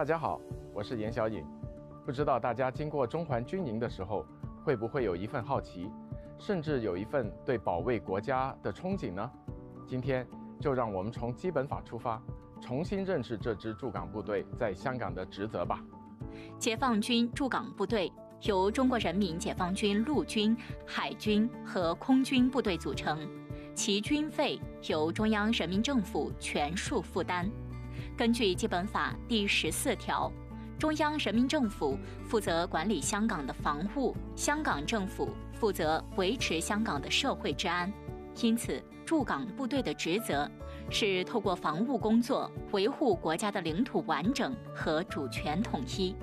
大家好，我是严小颖。不知道大家经过中环军营的时候，会不会有一份好奇，甚至有一份对保卫国家的憧憬呢？今天就让我们从基本法出发，重新认识这支驻港部队在香港的职责吧。解放军驻港部队由中国人民解放军陆军、海军和空军部队组成，其军费由中央人民政府全数负担。根据基本法第十四条，中央人民政府负责管理香港的防务，香港政府负责维持香港的社会治安。因此，驻港部队的职责是透过防务工作维护国家的领土完整和主权统一。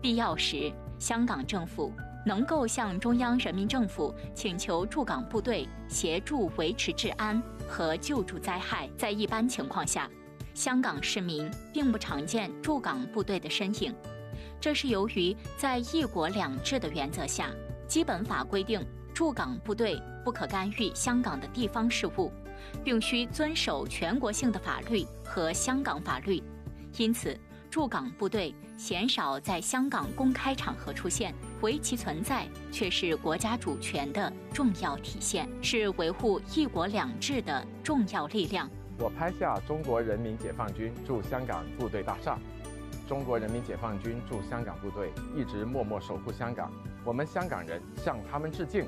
必要时，香港政府能够向中央人民政府请求驻港部队协助维持治安和救助灾害。在一般情况下，香港市民并不常见驻港部队的身影，这是由于在一国两制的原则下，基本法规定驻港部队不可干预香港的地方事务，并需遵守全国性的法律和香港法律，因此驻港部队鲜少在香港公开场合出现，唯其存在却是国家主权的重要体现，是维护一国两制的重要力量。我拍下中国人民解放军驻香港部队大厦。中国人民解放军驻香港部队一直默默守护香港，我们香港人向他们致敬。